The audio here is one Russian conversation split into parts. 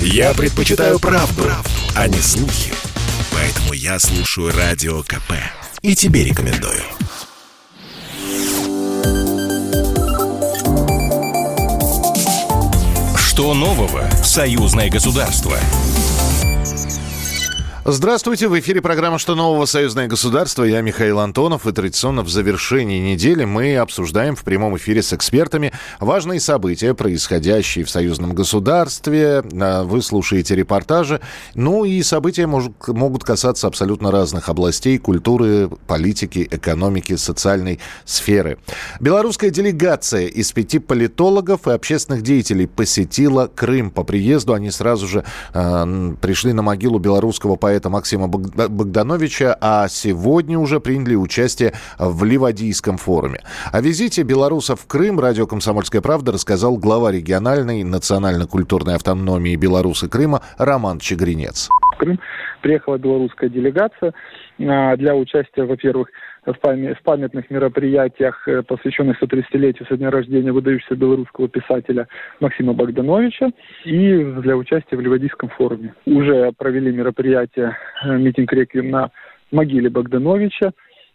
Я предпочитаю правду, правду, а не слухи. Поэтому я слушаю Радио КП. И тебе рекомендую. Что нового в союзное государство? Здравствуйте, в эфире программа «Что нового? Союзное государство». Я Михаил Антонов, и традиционно в завершении недели мы обсуждаем в прямом эфире с экспертами важные события, происходящие в союзном государстве. А, вы слушаете репортажи. Ну и события может, могут касаться абсолютно разных областей культуры, политики, экономики, социальной сферы. Белорусская делегация из пяти политологов и общественных деятелей посетила Крым. По приезду они сразу же э, пришли на могилу белорусского поэта поэта Максима Богдановича, а сегодня уже приняли участие в Ливадийском форуме. О визите белорусов в Крым радио «Комсомольская правда» рассказал глава региональной национально-культурной автономии Беларуси Крыма Роман Чегринец. Крым приехала белорусская делегация а, для участия, во-первых, в памятных мероприятиях, э, посвященных 130-летию со дня рождения выдающегося белорусского писателя Максима Богдановича, и для участия в Ливадийском форуме. Уже провели мероприятие э, митинг реквием на могиле Богдановича,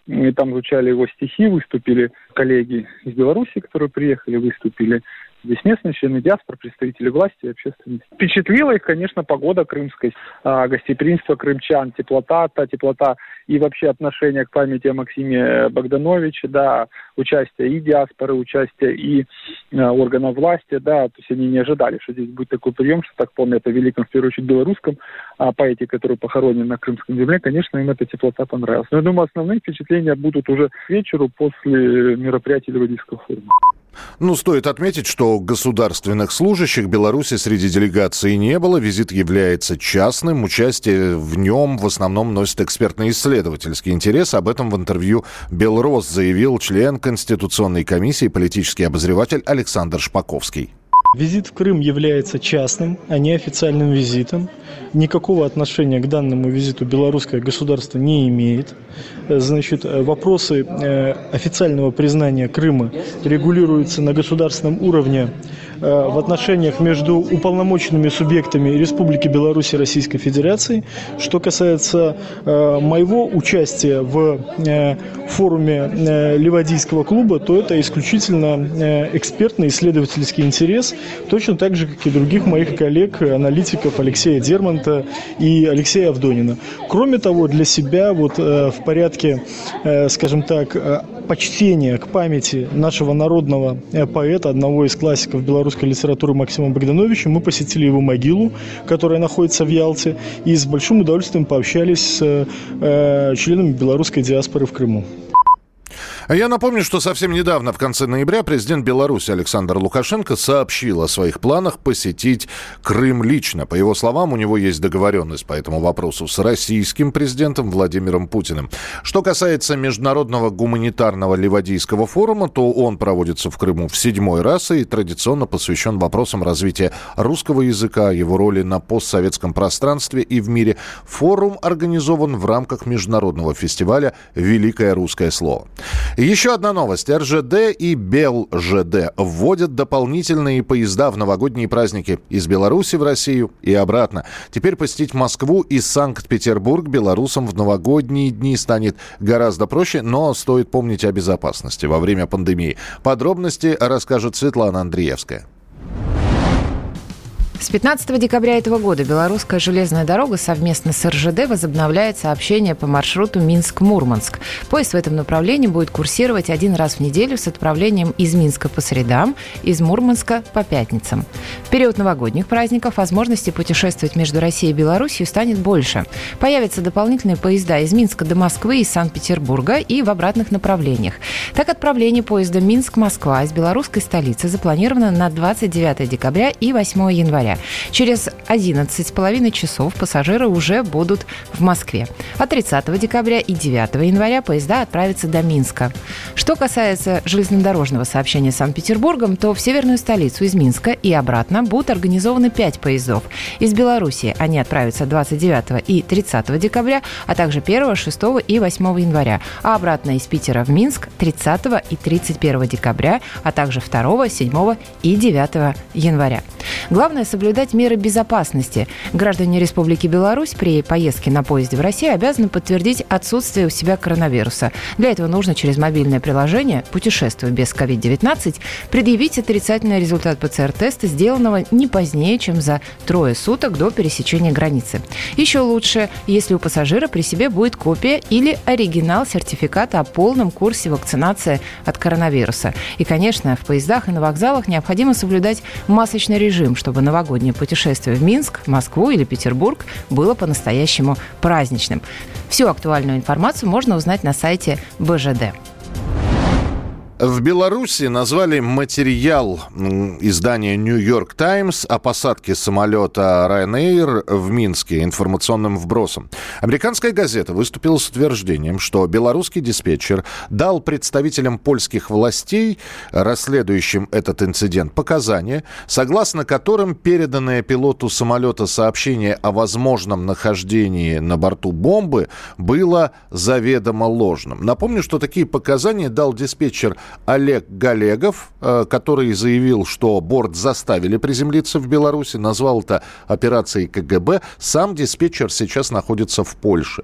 и там звучали его стихи, выступили коллеги из Беларуси, которые приехали, выступили Здесь местные члены диаспоры, представители власти и общественности. Впечатлила их, конечно, погода крымская, а, гостеприимство крымчан, теплота, та теплота и вообще отношение к памяти о Максиме Богдановиче, да, участие и диаспоры, участие и а, органов власти, да, то есть они не ожидали, что здесь будет такой прием, что так помнят о великом, в первую очередь, белорусском а, поэте, который похоронен на Крымском земле, конечно, им эта теплота понравилась. Но я думаю, основные впечатления будут уже к вечеру после мероприятия Ливадийского форума. Ну, стоит отметить, что государственных служащих Беларуси среди делегации не было. Визит является частным. Участие в нем в основном носит экспертно-исследовательский интерес. Об этом в интервью «Белрос» заявил член Конституционной комиссии политический обозреватель Александр Шпаковский. Визит в Крым является частным, а не официальным визитом. Никакого отношения к данному визиту белорусское государство не имеет. Значит, вопросы э, официального признания Крыма регулируются на государственном уровне Э, в отношениях между уполномоченными субъектами Республики Беларусь и Российской Федерации. Что касается э, моего участия в форуме Ливадийского клуба, то это исключительно экспертный исследовательский интерес, точно так же, как и других моих коллег, аналитиков Алексея Дермонта и Алексея Авдонина. Кроме того, для себя вот в порядке, скажем так, почтения к памяти нашего народного поэта, одного из классиков белорусского русской литературы Максима Богдановича. Мы посетили его могилу, которая находится в Ялте, и с большим удовольствием пообщались с э, членами белорусской диаспоры в Крыму. А я напомню, что совсем недавно, в конце ноября, президент Беларуси Александр Лукашенко сообщил о своих планах посетить Крым лично. По его словам, у него есть договоренность по этому вопросу с российским президентом Владимиром Путиным. Что касается Международного гуманитарного Ливадийского форума, то он проводится в Крыму в седьмой раз и традиционно посвящен вопросам развития русского языка, его роли на постсоветском пространстве и в мире. Форум организован в рамках международного фестиваля «Великое русское слово». Еще одна новость. РЖД и БелЖД вводят дополнительные поезда в новогодние праздники из Беларуси в Россию и обратно. Теперь посетить Москву и Санкт-Петербург белорусам в новогодние дни станет гораздо проще, но стоит помнить о безопасности во время пандемии. Подробности расскажет Светлана Андреевская. С 15 декабря этого года Белорусская железная дорога совместно с РЖД возобновляет сообщение по маршруту Минск-Мурманск. Поезд в этом направлении будет курсировать один раз в неделю с отправлением из Минска по средам, из Мурманска по пятницам. В период новогодних праздников возможности путешествовать между Россией и Беларусью станет больше. Появятся дополнительные поезда из Минска до Москвы, из Санкт-Петербурга и в обратных направлениях. Так, отправление поезда Минск-Москва из белорусской столицы запланировано на 29 декабря и 8 января января. Через 11,5 часов пассажиры уже будут в Москве. А 30 декабря и 9 января поезда отправятся до Минска. Что касается железнодорожного сообщения с Санкт-Петербургом, то в северную столицу из Минска и обратно будут организованы 5 поездов. Из Беларуси они отправятся 29 и 30 декабря, а также 1, 6 и 8 января. А обратно из Питера в Минск 30 и 31 декабря, а также 2, 7 и 9 января. Главное соблюдение соблюдать меры безопасности. Граждане Республики Беларусь при поездке на поезде в Россию обязаны подтвердить отсутствие у себя коронавируса. Для этого нужно через мобильное приложение «Путешествуй без COVID-19» предъявить отрицательный результат ПЦР-теста, сделанного не позднее, чем за трое суток до пересечения границы. Еще лучше, если у пассажира при себе будет копия или оригинал сертификата о полном курсе вакцинации от коронавируса. И, конечно, в поездах и на вокзалах необходимо соблюдать масочный режим, чтобы новогоднее путешествие в Минск, Москву или Петербург было по-настоящему праздничным. Всю актуальную информацию можно узнать на сайте БЖД. В Беларуси назвали материал издания «Нью-Йорк Таймс» о посадке самолета Ryanair в Минске информационным вбросом. Американская газета выступила с утверждением, что белорусский диспетчер дал представителям польских властей, расследующим этот инцидент, показания, согласно которым переданное пилоту самолета сообщение о возможном нахождении на борту бомбы было заведомо ложным. Напомню, что такие показания дал диспетчер Олег Галегов, э, который заявил, что борт заставили приземлиться в Беларуси, назвал это операцией КГБ. Сам диспетчер сейчас находится в Польше.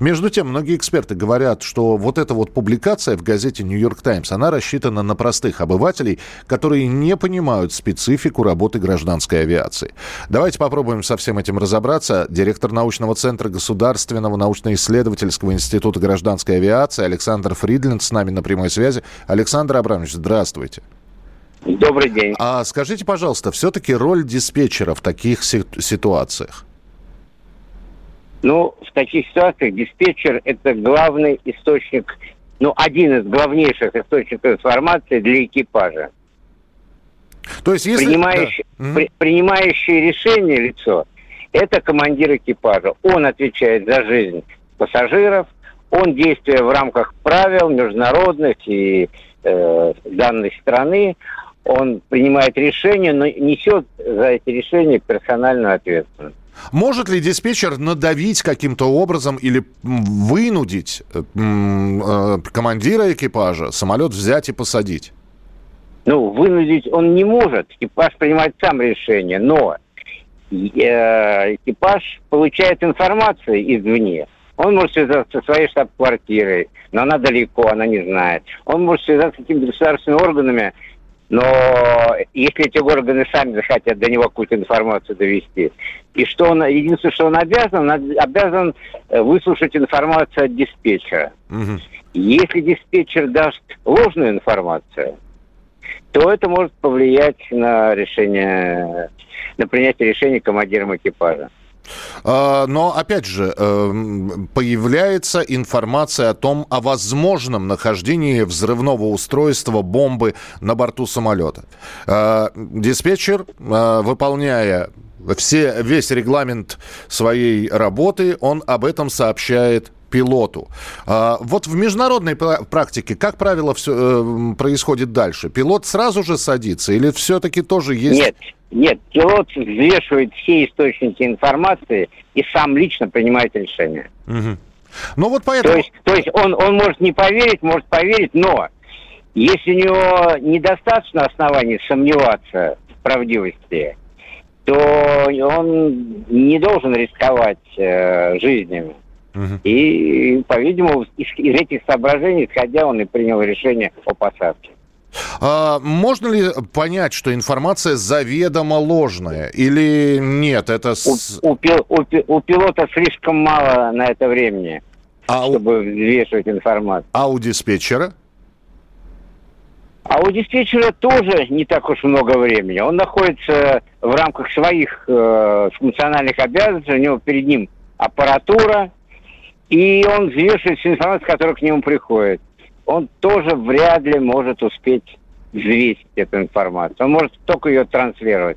Между тем, многие эксперты говорят, что вот эта вот публикация в газете «Нью-Йорк Таймс», она рассчитана на простых обывателей, которые не понимают специфику работы гражданской авиации. Давайте попробуем со всем этим разобраться. Директор научного центра Государственного научно-исследовательского института гражданской авиации Александр Фридлин с нами на прямой связи. Александр Абрамович, здравствуйте. Добрый день. А скажите, пожалуйста, все-таки роль диспетчера в таких ситуациях? Ну, в таких ситуациях диспетчер – это главный источник, ну, один из главнейших источников информации для экипажа. То есть, если... Принимающий, да. при, принимающее решение лицо – это командир экипажа. Он отвечает за жизнь пассажиров, он действует в рамках правил международных и э, данной страны, он принимает решения, но несет за эти решения персональную ответственность. Может ли диспетчер надавить каким-то образом или вынудить э, э, командира экипажа самолет взять и посадить? Ну, вынудить он не может. Экипаж принимает сам решение, но э, экипаж получает информацию извне. Он может связаться со своей штаб-квартирой, но она далеко, она не знает. Он может связаться с какими-то государственными органами, но если эти органы сами захотят до него какую-то информацию довести, и что он, единственное, что он обязан, он обязан э, выслушать информацию от диспетчера. Угу. Если диспетчер даст ложную информацию, то это может повлиять на решение, на принятие решения командиром экипажа. А, но, опять же, эм, появляется информация о том, о возможном нахождении взрывного устройства бомбы на борту самолета. А, диспетчер, а, выполняя все, весь регламент своей работы, он об этом сообщает пилоту. вот в международной практике, как правило, все э, происходит дальше? Пилот сразу же садится или все-таки тоже есть... Нет, нет, пилот взвешивает все источники информации и сам лично принимает решение. Угу. Ну вот поэтому... То есть, то есть он, он может не поверить, может поверить, но если у него недостаточно оснований сомневаться в правдивости, то он не должен рисковать э, жизнями. Угу. И, по-видимому, из, из этих соображений, исходя, он и принял решение о посадке. А, можно ли понять, что информация заведомо ложная? Или нет, это... С... У, у, у, у пилота слишком мало на это времени, а чтобы у... взвешивать информацию. А у диспетчера? А у диспетчера тоже не так уж много времени. Он находится в рамках своих э, функциональных обязанностей, у него перед ним аппаратура, и он взвешивает всю информацию, которая к нему приходит он тоже вряд ли может успеть взвесить эту информацию. Он может только ее транслировать.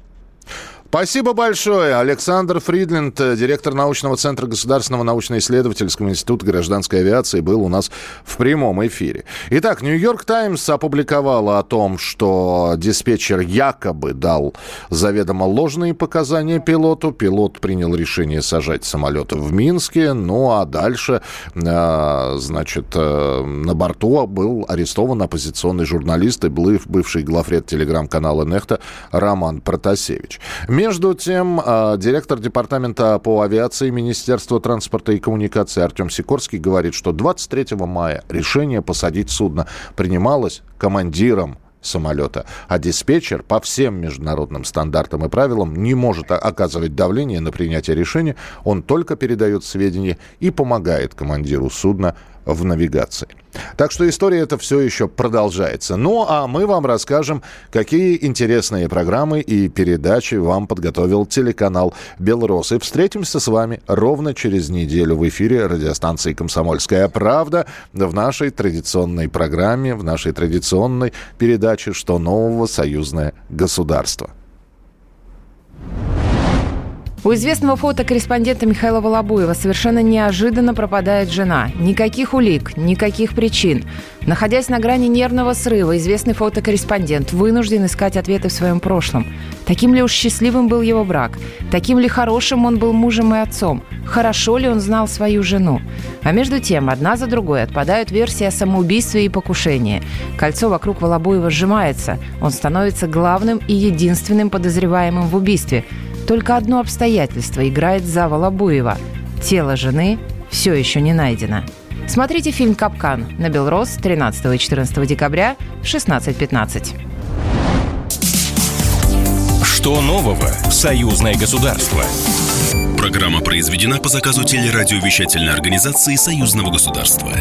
Спасибо большое. Александр Фридленд, директор научного центра Государственного научно-исследовательского института гражданской авиации, был у нас в прямом эфире. Итак, Нью-Йорк Таймс опубликовала о том, что диспетчер якобы дал заведомо ложные показания пилоту. Пилот принял решение сажать самолет в Минске. Ну а дальше, э, значит, э, на борту был арестован оппозиционный журналист и бывший главред телеграм-канала «Нехта» Роман Протасевич. Между тем, а, директор департамента по авиации Министерства транспорта и коммуникации Артем Сикорский говорит, что 23 мая решение посадить судно принималось командиром самолета. А диспетчер по всем международным стандартам и правилам не может оказывать давление на принятие решения. Он только передает сведения и помогает командиру судна в навигации. Так что история эта все еще продолжается. Ну, а мы вам расскажем, какие интересные программы и передачи вам подготовил телеканал «Белрос». И встретимся с вами ровно через неделю в эфире радиостанции «Комсомольская правда» в нашей традиционной программе, в нашей традиционной передаче «Что нового? Союзное государство». У известного фотокорреспондента Михаила Волобуева совершенно неожиданно пропадает жена. Никаких улик, никаких причин. Находясь на грани нервного срыва, известный фотокорреспондент вынужден искать ответы в своем прошлом. Таким ли уж счастливым был его брак? Таким ли хорошим он был мужем и отцом? Хорошо ли он знал свою жену? А между тем, одна за другой отпадают версии о самоубийстве и покушении. Кольцо вокруг Волобуева сжимается. Он становится главным и единственным подозреваемым в убийстве – только одно обстоятельство играет за Волобуева. Тело жены все еще не найдено. Смотрите фильм «Капкан» на Белрос 13 и 14 декабря в 16.15. Что нового в союзное государство? Программа произведена по заказу телерадиовещательной организации Союзного государства.